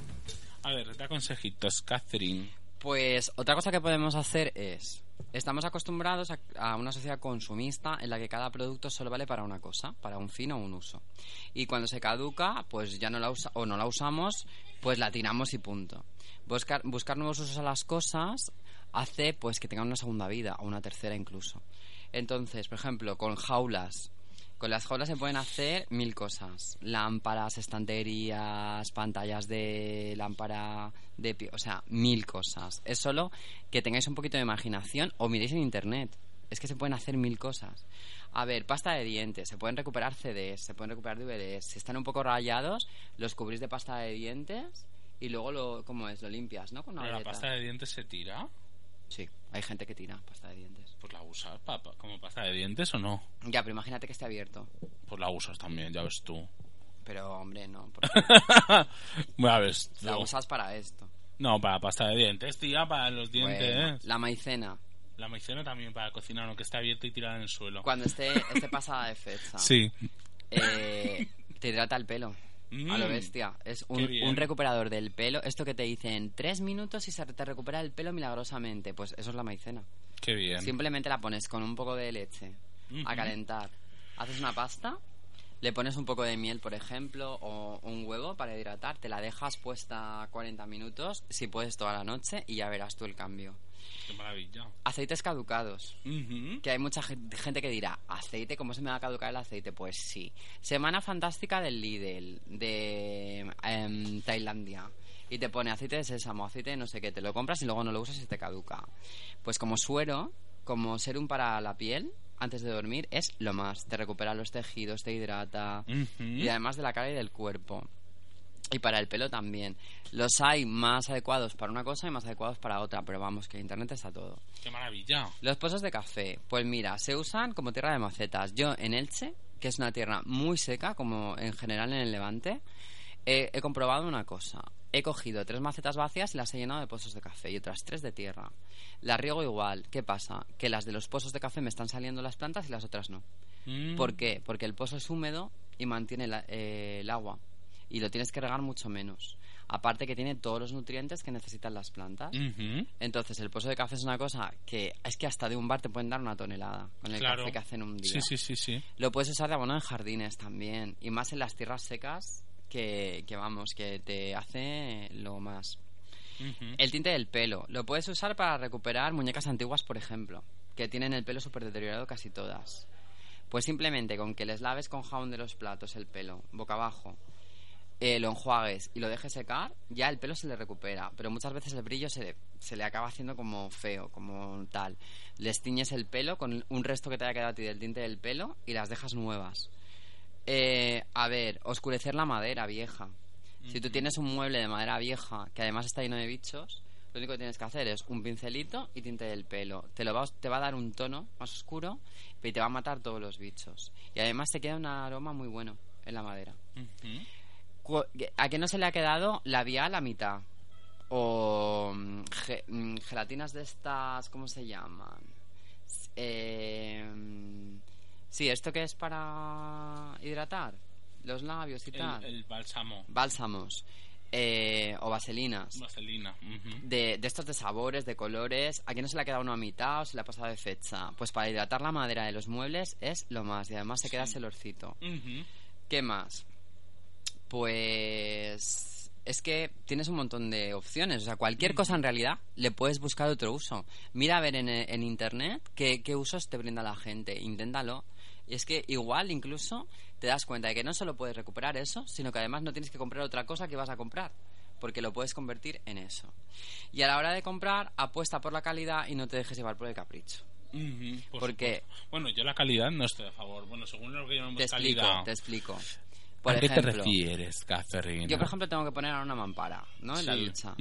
A ver, da consejitos, Catherine. Pues otra cosa que podemos hacer es, estamos acostumbrados a, una sociedad consumista en la que cada producto solo vale para una cosa, para un fin o un uso. Y cuando se caduca, pues ya no la usa o no la usamos, pues la tiramos y punto. Buscar, buscar nuevos usos a las cosas hace pues que tengan una segunda vida o una tercera incluso. Entonces, por ejemplo, con jaulas. Con las jaulas se pueden hacer mil cosas. Lámparas, estanterías, pantallas de lámpara de pie, o sea, mil cosas. Es solo que tengáis un poquito de imaginación o miréis en internet. Es que se pueden hacer mil cosas. A ver, pasta de dientes, se pueden recuperar CDs, se pueden recuperar DVDs. Si están un poco rayados, los cubrís de pasta de dientes y luego lo, ¿cómo es? Lo limpias, ¿no? Con una la pasta de dientes se tira. Sí, hay gente que tira pasta de dientes. Pues la usas, papá, como pasta de dientes o no. Ya, pero imagínate que esté abierto. Pues la usas también, ya ves tú. Pero, hombre, no. ya ves tú. la usas para esto. No, para pasta de dientes, tía, para los dientes. Bueno, la maicena. La maicena también para cocinar, aunque esté abierta y tirada en el suelo. Cuando esté, esté pasada de fecha. *laughs* Sí. Eh, te hidrata el pelo. A lo Mm. bestia. Es un, un recuperador del pelo. Esto que te dice en tres minutos y se te recupera el pelo milagrosamente. Pues eso es la maicena. Qué bien. Simplemente la pones con un poco de leche Ujú. a calentar. Haces una pasta, le pones un poco de miel, por ejemplo, o un huevo para hidratar. Te la dejas puesta 40 minutos, si puedes toda la noche, y ya verás tú el cambio. Qué maravilla. Aceites caducados. Ujú. Que hay mucha gen- gente que dirá, ¿aceite? ¿Cómo se me va a caducar el aceite? Pues sí. Semana fantástica del Lidl, de em, Tailandia. Y te pone aceite de sésamo, aceite de no sé qué. Te lo compras y luego no lo usas y te caduca. Pues como suero, como serum para la piel, antes de dormir, es lo más. Te recupera los tejidos, te hidrata. Y además de la cara y del cuerpo. Y para el pelo también. Los hay más adecuados para una cosa y más adecuados para otra. Pero vamos, que en internet está todo. Qué maravilla. Los pozos de café, pues mira, se usan como tierra de macetas. Yo en Elche, que es una tierra muy seca, como en general en el Levante, he, he comprobado una cosa. He cogido tres macetas vacías y las he llenado de pozos de café y otras tres de tierra. Las riego igual. ¿Qué pasa? Que las de los pozos de café me están saliendo las plantas y las otras no. Mm. ¿Por qué? Porque el pozo es húmedo y mantiene la- eh, el agua. Y lo tienes que regar mucho menos. Aparte que tiene todos los nutrientes que necesitan las plantas. Entonces, el pozo de café es una cosa que es que hasta de un bar te pueden dar una tonelada con el Claro. café que hacen un día. Sí, sí, sí, sí. Lo puedes usar de abono en jardines también. Y más en las tierras secas, que, que vamos, que te hace lo más. El tinte del pelo. Lo puedes usar para recuperar muñecas antiguas, por ejemplo, que tienen el pelo súper deteriorado casi todas. Pues simplemente con que les laves con jabón de los platos el pelo, boca abajo, eh, lo enjuagues y lo dejes secar, ya el pelo se le recupera. Pero muchas veces el brillo se le, se le acaba haciendo como feo, como tal. Les tiñes el pelo con un resto que te haya quedado a ti del tinte del pelo y las dejas nuevas. Eh, a ver, oscurecer la madera vieja. Si tú tienes un mueble de madera vieja que además está lleno de bichos, lo único que tienes que hacer es un pincelito y tinte del pelo. Te, lo va, te va a dar un tono más oscuro y te va a matar todos los bichos. Y además te queda un aroma muy bueno en la madera. ¿A qué no se le ha quedado labial a mitad? O mm, ge- mm, gelatinas de estas, ¿cómo se llaman? Eh, mm, sí, ¿esto que es para hidratar? Los labios y tal. El, el bálsamo. Bálsamos. eh, o vaselinas. Vaselina. De, de estos de sabores, de colores. ¿A quién no se le ha quedado uno a mitad o se le ha pasado de fecha? Pues para hidratar la madera de los muebles es lo más. Y además se queda ese olorcito. ¿Qué más? Pues es que tienes un montón de opciones. O sea, cualquier cosa en realidad le puedes buscar otro uso. Mira a ver en, en internet qué, qué usos te brinda la gente. Inténtalo. Y es que igual incluso te das cuenta de que no solo puedes recuperar eso, sino que además no tienes que comprar otra cosa que vas a comprar. Porque lo puedes convertir en eso. Y a la hora de comprar, apuesta por la calidad y no te dejes llevar por el capricho. Ujú, por ¿Por qué? supuesto. Bueno, yo la calidad no estoy a favor. Bueno, según lo que llamamos Te explico, calidad. te explico. Por ¿A qué ejemplo, te refieres, Catherine? Yo, por ejemplo, tengo que poner ahora una mampara, ¿no? En la ducha.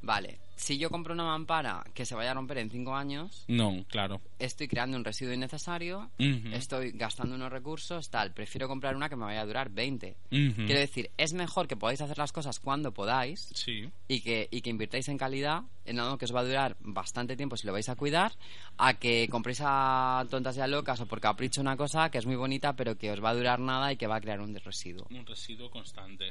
Vale, si yo compro una mampara que se vaya a romper en cinco años, No, claro. estoy creando un residuo innecesario, estoy gastando unos recursos, tal. Prefiero comprar una que me vaya a durar 20. Ujú. Quiero decir, es mejor que podáis hacer las cosas cuando podáis Sí. y que, y que invirtáis en calidad, en algo que os va a durar bastante tiempo si lo vais a cuidar, a que compréis a tontas y a locas o por capricho una cosa que es muy bonita pero que os va a durar nada y que va a crear un residuo. un residuo constante.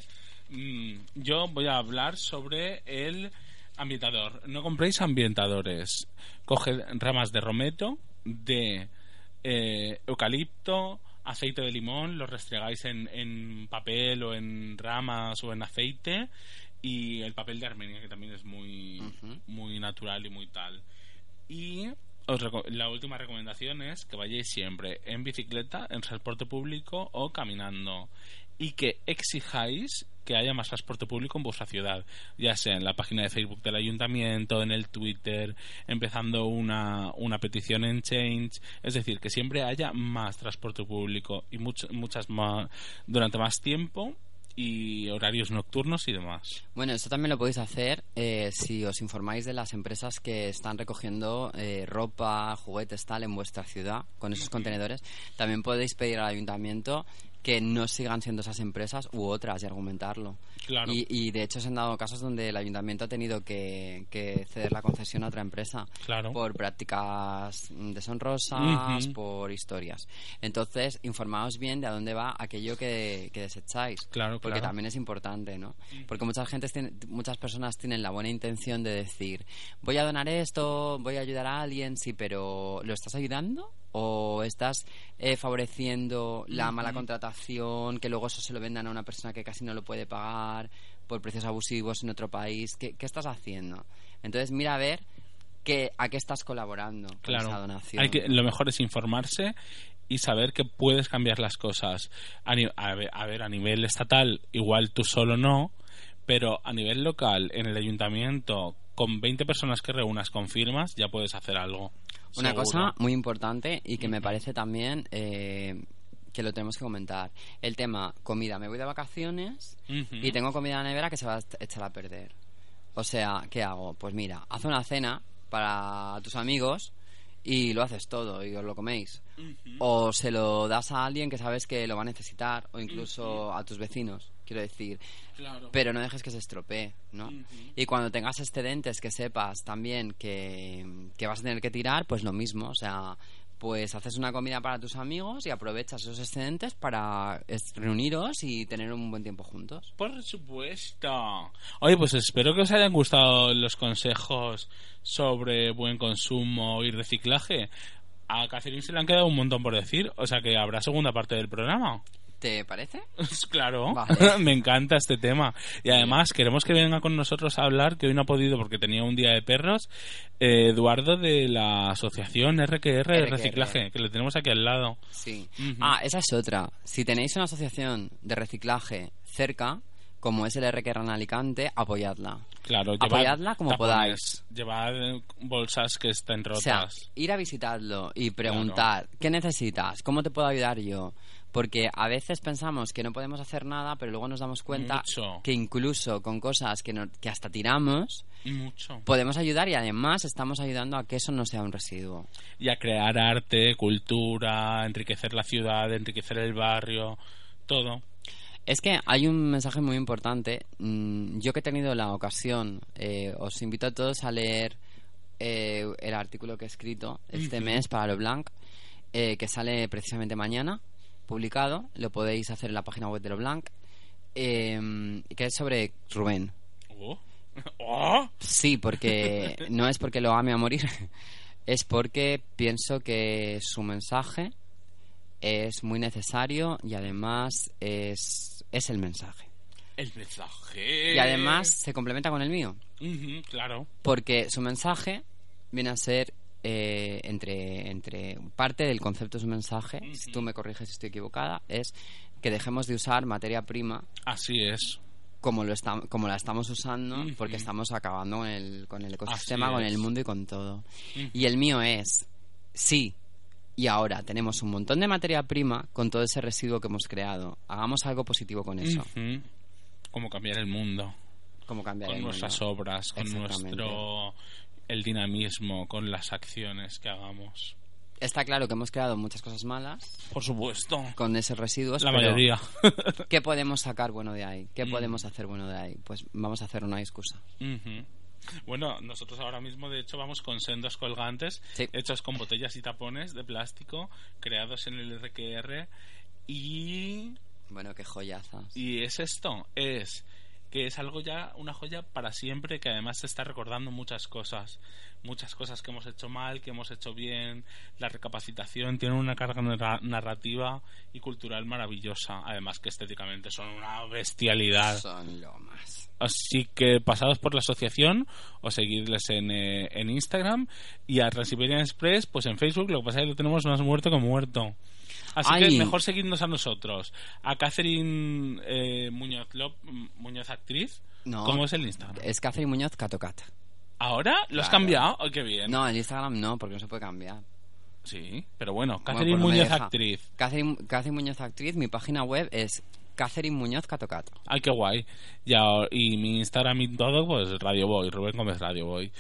Mm, yo voy a hablar sobre el ambientador. No compréis ambientadores. Coged ramas de romero, de eh, eucalipto, aceite de limón, los restregáis en, en papel o en ramas o en aceite y el papel de Armenia que también es muy, muy natural y muy tal. Y os la última recomendación es que vayáis siempre en bicicleta, en transporte público o caminando. Y que exijáis que haya más transporte público en vuestra ciudad, ya sea en la página de Facebook del ayuntamiento, en el Twitter, empezando una, una petición en Change, es decir, que siempre haya más transporte público y much- muchas más durante más tiempo y horarios nocturnos y demás. Bueno, esto también lo podéis hacer eh, si os informáis de las empresas que están recogiendo eh, ropa, juguetes, tal, en vuestra ciudad, con esos contenedores. También podéis pedir al ayuntamiento que no sigan siendo esas empresas u otras y argumentarlo. Claro. Y, y, de hecho se han dado casos donde el ayuntamiento ha tenido que, que ceder la concesión a otra empresa Claro. por prácticas deshonrosas, por historias. Entonces, informaos bien de a dónde va aquello que, que desecháis. Claro, Porque claro. también es importante, ¿no? Porque muchas, gentes muchas personas tienen la buena intención de decir, voy a donar esto, voy a ayudar a alguien, sí, pero ¿lo estás ayudando? ¿O estás eh, favoreciendo la mala contratación, que luego eso se lo vendan a una persona que casi no lo puede pagar por precios abusivos en otro país? ¿Qué, qué estás haciendo? Entonces, mira a ver que, a qué estás colaborando con Claro. esa donación. Hay que, lo mejor es informarse y saber que puedes cambiar las cosas. A, a ver, a ver, a nivel estatal, igual tú solo no, pero a nivel local, en el ayuntamiento, con 20 personas que reúnas con firmas, ya puedes hacer algo. Una Seguro. cosa muy importante y que me parece también eh, que lo tenemos que comentar. El tema comida. Me voy de vacaciones y tengo comida en la nevera que se va a echar a perder. O sea, ¿qué hago? Pues mira, haz una cena para tus amigos y lo haces todo y os lo coméis. O se lo das a alguien que sabes que lo va a necesitar o incluso a tus vecinos, quiero decir. Claro. Pero no dejes que se estropee, ¿no? Y cuando tengas excedentes que sepas también que, que vas a tener que tirar, pues lo mismo, o sea, pues haces una comida para tus amigos y aprovechas esos excedentes para reuniros y tener un buen tiempo juntos. Por supuesto. Oye, pues espero que os hayan gustado los consejos sobre buen consumo y reciclaje. A Catherine se le han quedado un montón por decir, o sea que habrá segunda parte del programa. ¿Te parece? *laughs* Claro, Vale. *laughs* me encanta este tema. Y además queremos que venga con nosotros a hablar, que hoy no ha podido porque tenía un día de perros, eh, Eduardo de la asociación RQR de. Reciclaje, que le tenemos aquí al lado. Sí. Ujú. Ah, esa es otra. Si tenéis una asociación de reciclaje cerca, como es el RQR en Alicante, apoyadla. Claro, llevad Apoyadla como tapones, podáis. Llevad eh, bolsas que estén O sea, rotas. ir a visitarlo y preguntar, ¿qué necesitas? ¿Cómo te puedo ayudar yo? Porque a veces pensamos que no podemos hacer nada, pero luego nos damos cuenta Mucho. que incluso con cosas que, no- que hasta tiramos, Mucho. podemos ayudar y además estamos ayudando a que eso no sea un residuo. y a crear arte, cultura, enriquecer la ciudad, enriquecer el barrio, todo. Es que hay un mensaje muy importante. Mm, Yo que he tenido la ocasión, eh, os invito a todos a leer eh, el artículo que he escrito este mes para Lo Blanc, eh, que sale precisamente mañana, publicado. Lo podéis hacer en la página web de Lo Blanc, eh, que es sobre Rubén. Oh. *laughs* Oh. Sí, porque no es porque lo ame a morir, *laughs* es porque pienso que su mensaje es muy necesario y además es, es el mensaje. El mensaje. Y además se complementa con el mío, claro. porque su mensaje viene a ser eh, entre, entre parte del concepto de su mensaje, si tú me corriges si estoy equivocada, es que dejemos de usar materia prima Así es. como lo estam- como la estamos usando porque estamos acabando con el, con el ecosistema, con el mundo y con todo. Y el mío es, sí, y ahora tenemos un montón de materia prima con todo ese residuo que hemos creado. Hagamos algo positivo con eso. Cómo cambiar el mundo. Como cambiar Con el nuestras mundo. obras, con nuestro. El dinamismo, con las acciones que hagamos. Está claro que hemos creado muchas cosas malas Por supuesto. con esos residuos. La pero mayoría. *laughs* ¿Qué podemos sacar bueno de ahí? ¿Qué Mm. podemos hacer bueno de ahí? Pues vamos a hacer una excusa. Bueno, nosotros ahora mismo de hecho vamos con sendos colgantes Sí. hechos con botellas y tapones de plástico creados en el RQR y Bueno, qué joyazas. y es esto, es que es algo ya una joya para siempre que además se está recordando muchas cosas, muchas cosas que hemos hecho mal, que hemos hecho bien, la recapacitación tiene una carga narra- narrativa y cultural maravillosa, además que estéticamente son una bestialidad. Son lo más. Así que pasados por la asociación o seguirles en, eh, en Instagram y a Transiberian Express, pues en Facebook, lo que pasa es que lo tenemos más muerto que muerto. Así Ay. que mejor seguirnos a nosotros. A Catherine eh, Muñoz, Lop- Muñoz Actriz. No. ¿Cómo es el Instagram? Es Catherine Muñoz Catocat. ¿Ahora? ¿Lo has Claro. cambiado? Oh, qué bien. No, el Instagram no, porque no se puede cambiar. Sí, pero bueno, Bueno, Catherine pues no me Muñoz deja. Actriz. Catherine, Catherine Muñoz Actriz, mi página web es Catherine Muñoz Catocat. Ay, qué guay. Ya, y mi Instagram y todo, pues Radio Boy, Rubén Gómez Radio Boy.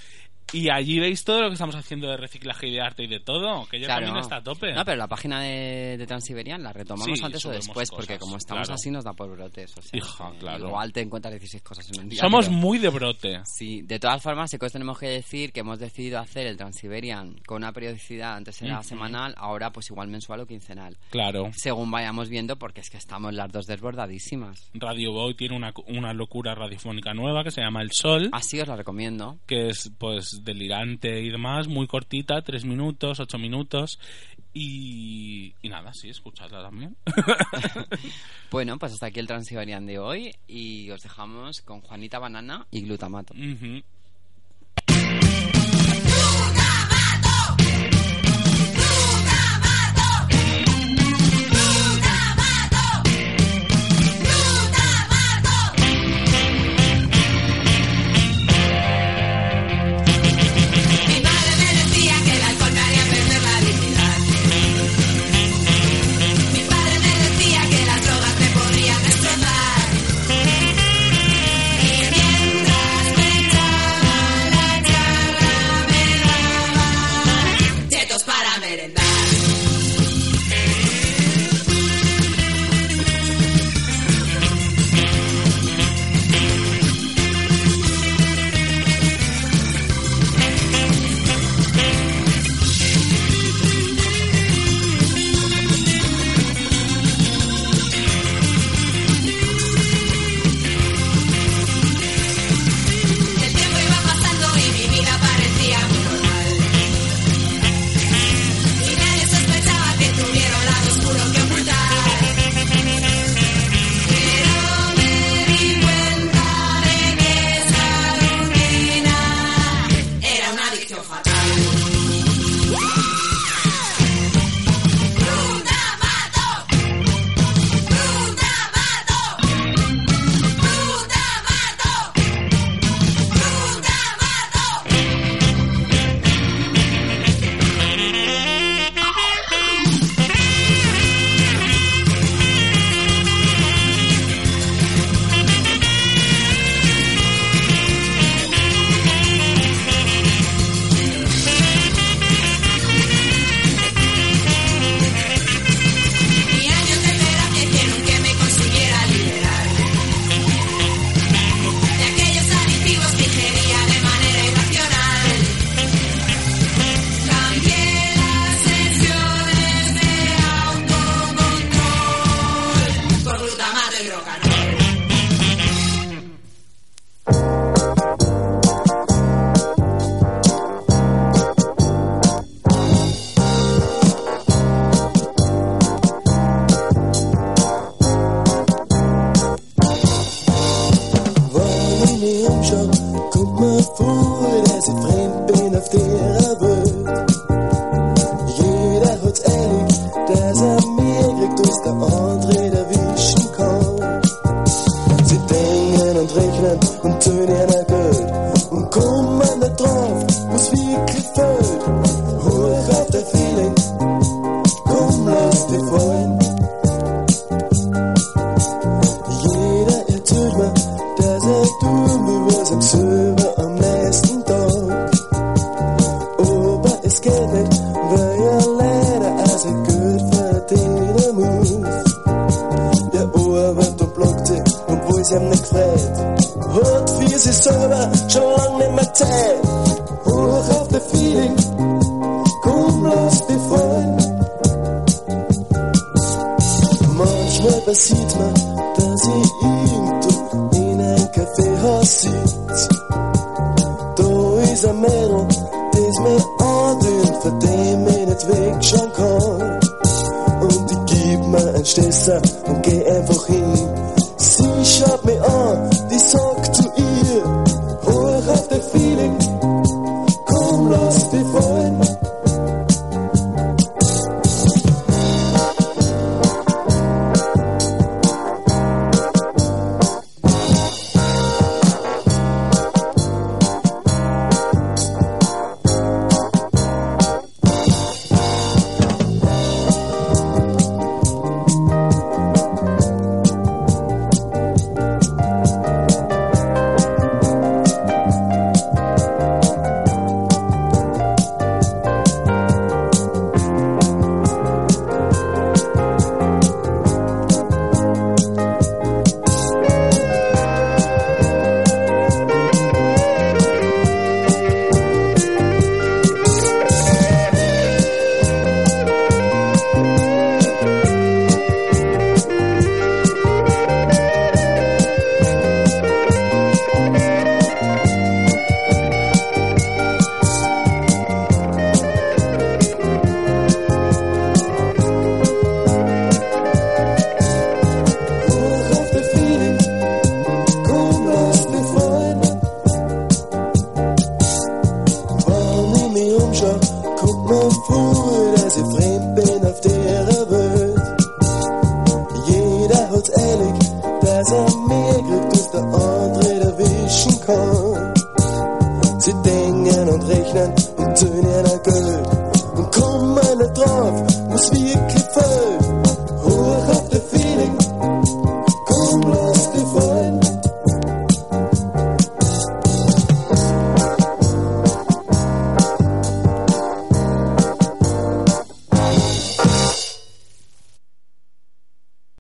Y allí veis todo lo que estamos haciendo de reciclaje y de arte y de todo, que ya Claro. también está a tope. No, pero la página de, de Transiberian la retomamos Sí, antes o después, cosas, porque como estamos claro. así nos da por brotes. O sea, Hija, claro. Igual te encuentras 16 cosas en un día. Somos pero- muy de brote. Sí, de todas formas, sí que os tenemos que decir que hemos decidido hacer el Transiberian con una periodicidad, antes era semanal, ahora pues igual mensual o quincenal. Claro. Según vayamos viendo, porque es que estamos las dos desbordadísimas. Radio Boy tiene una, una locura radiofónica nueva que se llama El Sol, Así os la recomiendo. que es pues delirante y demás, muy cortita, tres minutos, ocho minutos. Y, y nada, sí, escuchadla también. *laughs* *laughs* Bueno, pues hasta aquí el Transiberian de hoy y os dejamos con Juanita Banana y Glutamato.